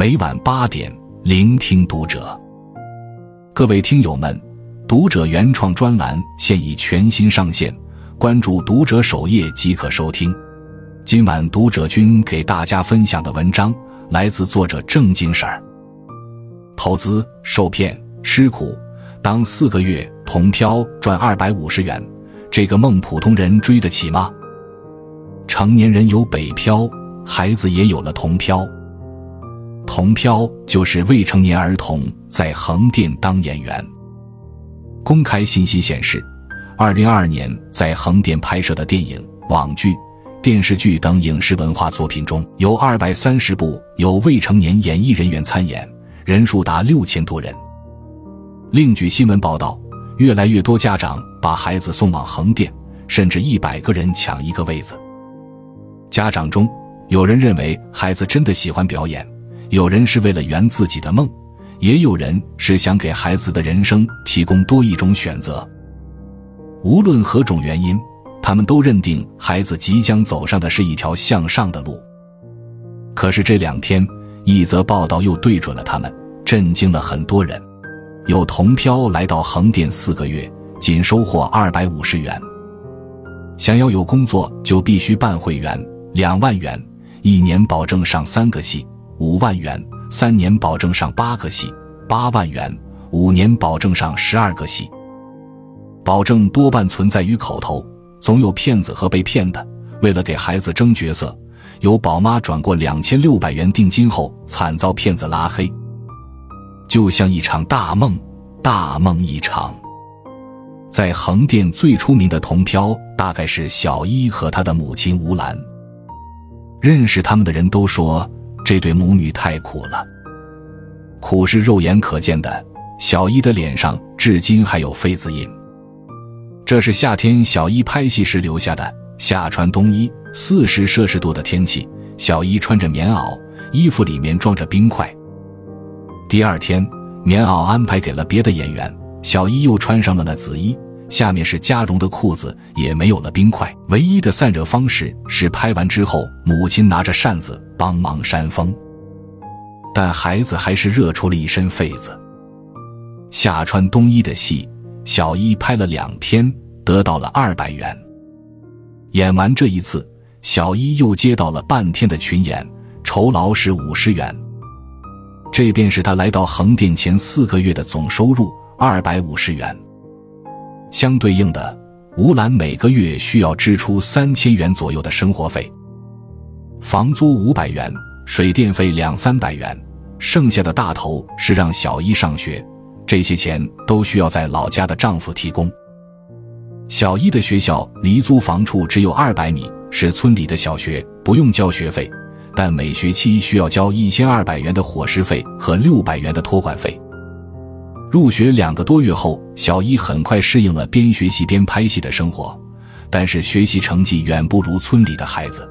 每晚八点，聆听读者。各位听友们，读者原创专栏现已全新上线，关注读者首页即可收听。今晚读者君给大家分享的文章来自作者正经事儿。投资受骗吃苦，当四个月铜漂赚二百五十元，这个梦普通人追得起吗？成年人有北漂，孩子也有了铜漂。同漂就是未成年儿童在横店当演员。公开信息显示，二零二二年在横店拍摄的电影、网剧、电视剧等影视文化作品中，有二百三十部有未成年演艺人员参演，人数达六千多人。另据新闻报道，越来越多家长把孩子送往横店，甚至一百个人抢一个位子。家长中，有人认为孩子真的喜欢表演。有人是为了圆自己的梦，也有人是想给孩子的人生提供多一种选择。无论何种原因，他们都认定孩子即将走上的是一条向上的路。可是这两天，一则报道又对准了他们，震惊了很多人。有同漂来到横店四个月，仅收获二百五十元。想要有工作，就必须办会员，两万元，一年保证上三个系。五万元，三年保证上八个系；八万元，五年保证上十二个系。保证多半存在于口头，总有骗子和被骗的。为了给孩子争角色，有宝妈转过两千六百元定金后，惨遭骗子拉黑。就像一场大梦，大梦一场。在横店最出名的同漂，大概是小一和他的母亲吴兰。认识他们的人都说。这对母女太苦了，苦是肉眼可见的。小一的脸上至今还有痱子印，这是夏天小一拍戏时留下的。夏穿冬衣，四十摄氏度的天气，小一穿着棉袄，衣服里面装着冰块。第二天，棉袄安排给了别的演员，小一又穿上了那紫衣。下面是加绒的裤子，也没有了冰块。唯一的散热方式是拍完之后，母亲拿着扇子帮忙扇风。但孩子还是热出了一身痱子。夏穿冬衣的戏，小一拍了两天，得到了二百元。演完这一次，小一又接到了半天的群演，酬劳是五十元。这便是他来到横店前四个月的总收入二百五十元。相对应的，吴兰每个月需要支出三千元左右的生活费，房租五百元，水电费两三百元，剩下的大头是让小一上学，这些钱都需要在老家的丈夫提供。小一的学校离租房处只有二百米，是村里的小学，不用交学费，但每学期需要交一千二百元的伙食费和六百元的托管费。入学两个多月后，小一很快适应了边学习边拍戏的生活，但是学习成绩远不如村里的孩子。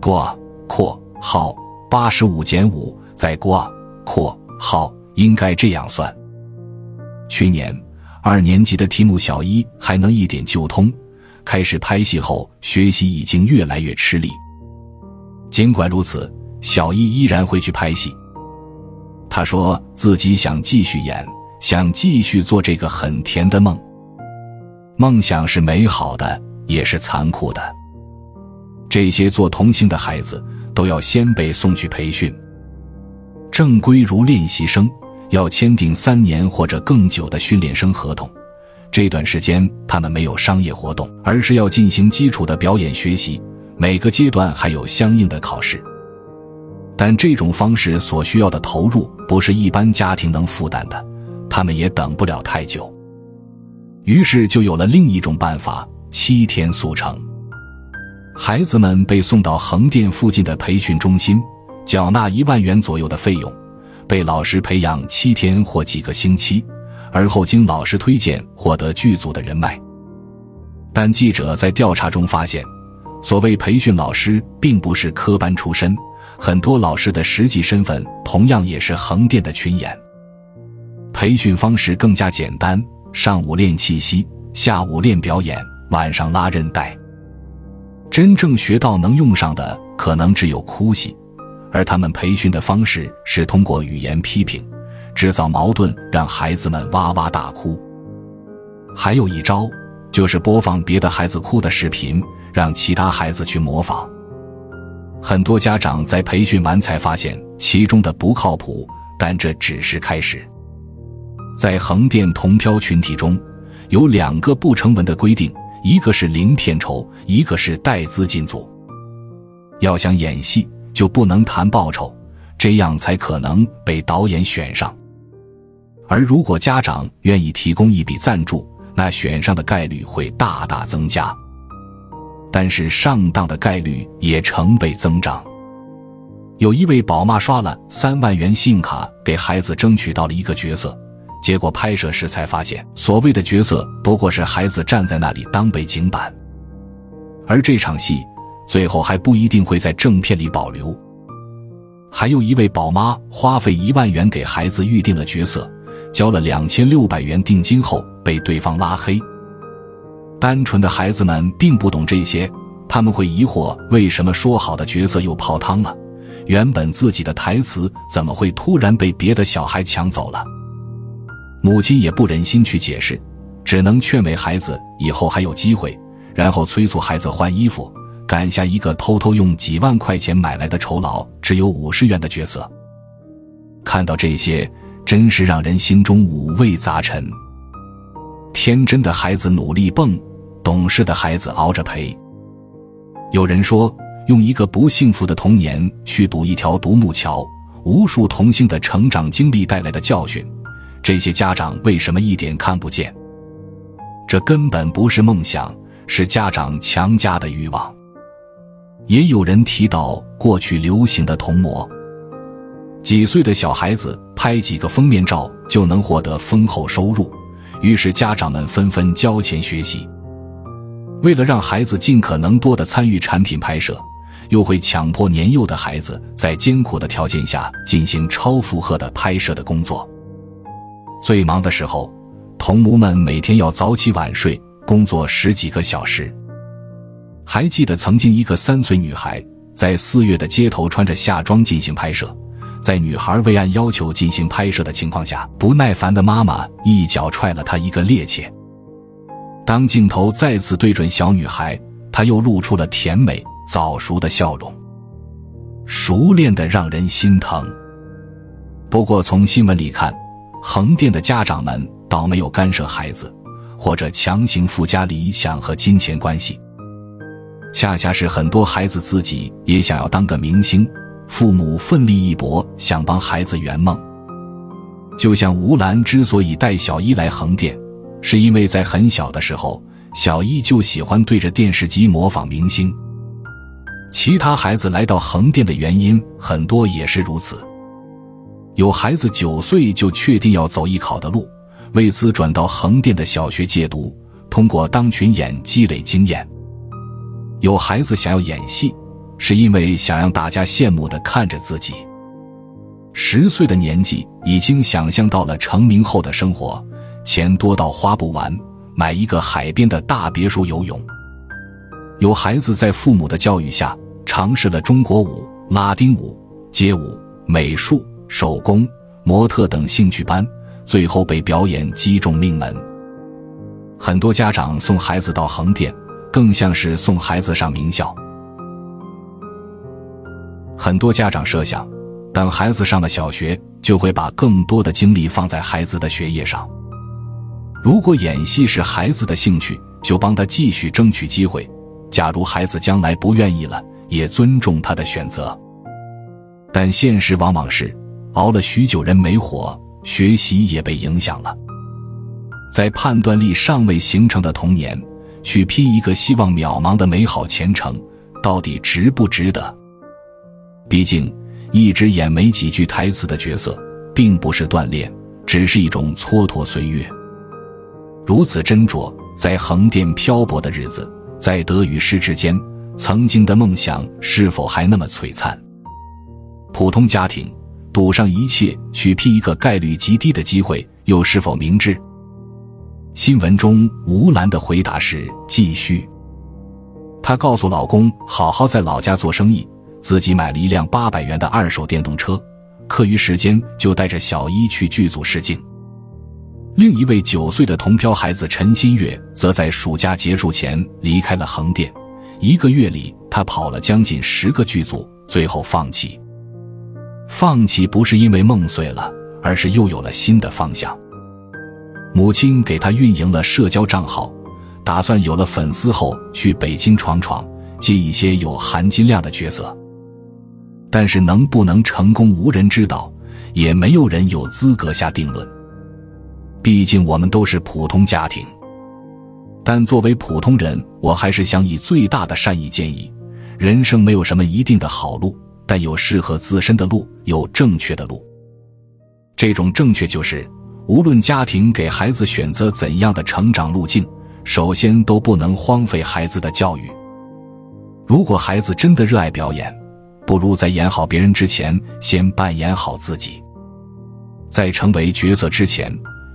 括括号八十五减五再括括号应该这样算。去年二年级的题目，小一还能一点就通。开始拍戏后，学习已经越来越吃力。尽管如此，小一依然会去拍戏。他说自己想继续演，想继续做这个很甜的梦。梦想是美好的，也是残酷的。这些做童星的孩子都要先被送去培训，正规如练习生，要签订三年或者更久的训练生合同。这段时间他们没有商业活动，而是要进行基础的表演学习，每个阶段还有相应的考试。但这种方式所需要的投入不是一般家庭能负担的，他们也等不了太久。于是就有了另一种办法：七天速成。孩子们被送到横店附近的培训中心，缴纳一万元左右的费用，被老师培养七天或几个星期，而后经老师推荐获得剧组的人脉。但记者在调查中发现，所谓培训老师并不是科班出身。很多老师的实际身份同样也是横店的群演。培训方式更加简单：上午练气息，下午练表演，晚上拉韧带。真正学到能用上的，可能只有哭戏，而他们培训的方式是通过语言批评，制造矛盾，让孩子们哇哇大哭。还有一招，就是播放别的孩子哭的视频，让其他孩子去模仿。很多家长在培训完才发现其中的不靠谱，但这只是开始。在横店同漂群体中，有两个不成文的规定：一个是零片酬，一个是带资进组。要想演戏，就不能谈报酬，这样才可能被导演选上。而如果家长愿意提供一笔赞助，那选上的概率会大大增加。但是上当的概率也成倍增长。有一位宝妈刷了三万元信用卡给孩子争取到了一个角色，结果拍摄时才发现，所谓的角色不过是孩子站在那里当背景板，而这场戏最后还不一定会在正片里保留。还有一位宝妈花费一万元给孩子预定了角色，交了两千六百元定金后被对方拉黑。单纯的孩子们并不懂这些，他们会疑惑为什么说好的角色又泡汤了，原本自己的台词怎么会突然被别的小孩抢走了？母亲也不忍心去解释，只能劝慰孩子以后还有机会，然后催促孩子换衣服，赶下一个偷偷用几万块钱买来的酬劳只有五十元的角色。看到这些，真是让人心中五味杂陈。天真的孩子努力蹦。懂事的孩子熬着陪。有人说，用一个不幸福的童年去赌一条独木桥，无数童星的成长经历带来的教训，这些家长为什么一点看不见？这根本不是梦想，是家长强加的欲望。也有人提到过去流行的童模，几岁的小孩子拍几个封面照就能获得丰厚收入，于是家长们纷纷交钱学习。为了让孩子尽可能多的参与产品拍摄，又会强迫年幼的孩子在艰苦的条件下进行超负荷的拍摄的工作。最忙的时候，童模们每天要早起晚睡，工作十几个小时。还记得曾经一个三岁女孩在四月的街头穿着夏装进行拍摄，在女孩未按要求进行拍摄的情况下，不耐烦的妈妈一脚踹了她一个趔趄。当镜头再次对准小女孩，她又露出了甜美早熟的笑容，熟练的让人心疼。不过从新闻里看，横店的家长们倒没有干涉孩子，或者强行附加理想和金钱关系。恰恰是很多孩子自己也想要当个明星，父母奋力一搏，想帮孩子圆梦。就像吴兰之所以带小一来横店。是因为在很小的时候，小一就喜欢对着电视机模仿明星。其他孩子来到横店的原因很多也是如此。有孩子九岁就确定要走艺考的路，为此转到横店的小学借读，通过当群演积累经验。有孩子想要演戏，是因为想让大家羡慕的看着自己。十岁的年纪已经想象到了成名后的生活。钱多到花不完，买一个海边的大别墅游泳。有孩子在父母的教育下尝试了中国舞、拉丁舞、街舞、美术、手工、模特等兴趣班，最后被表演击中命门。很多家长送孩子到横店，更像是送孩子上名校。很多家长设想，等孩子上了小学，就会把更多的精力放在孩子的学业上。如果演戏是孩子的兴趣，就帮他继续争取机会；假如孩子将来不愿意了，也尊重他的选择。但现实往往是，熬了许久人没火，学习也被影响了。在判断力尚未形成的童年，去拼一个希望渺茫的美好前程，到底值不值得？毕竟，一直演没几句台词的角色，并不是锻炼，只是一种蹉跎岁月。如此斟酌，在横店漂泊的日子，在得与失之间，曾经的梦想是否还那么璀璨？普通家庭赌上一切去拼一个概率极低的机会，又是否明智？新闻中吴兰的回答是：继续。她告诉老公，好好在老家做生意，自己买了一辆八百元的二手电动车，课余时间就带着小一去剧组试镜。另一位九岁的同漂孩子陈新月，则在暑假结束前离开了横店。一个月里，他跑了将近十个剧组，最后放弃。放弃不是因为梦碎了，而是又有了新的方向。母亲给他运营了社交账号，打算有了粉丝后去北京闯闯，接一些有含金量的角色。但是能不能成功，无人知道，也没有人有资格下定论。毕竟我们都是普通家庭，但作为普通人，我还是想以最大的善意建议：人生没有什么一定的好路，但有适合自身的路，有正确的路。这种正确就是，无论家庭给孩子选择怎样的成长路径，首先都不能荒废孩子的教育。如果孩子真的热爱表演，不如在演好别人之前，先扮演好自己，在成为角色之前。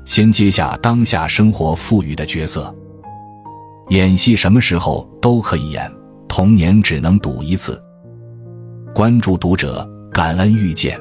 先接下当下生活赋予的角色。演戏什么时候都可以演，童年只能赌一次。关注读者，感恩遇见。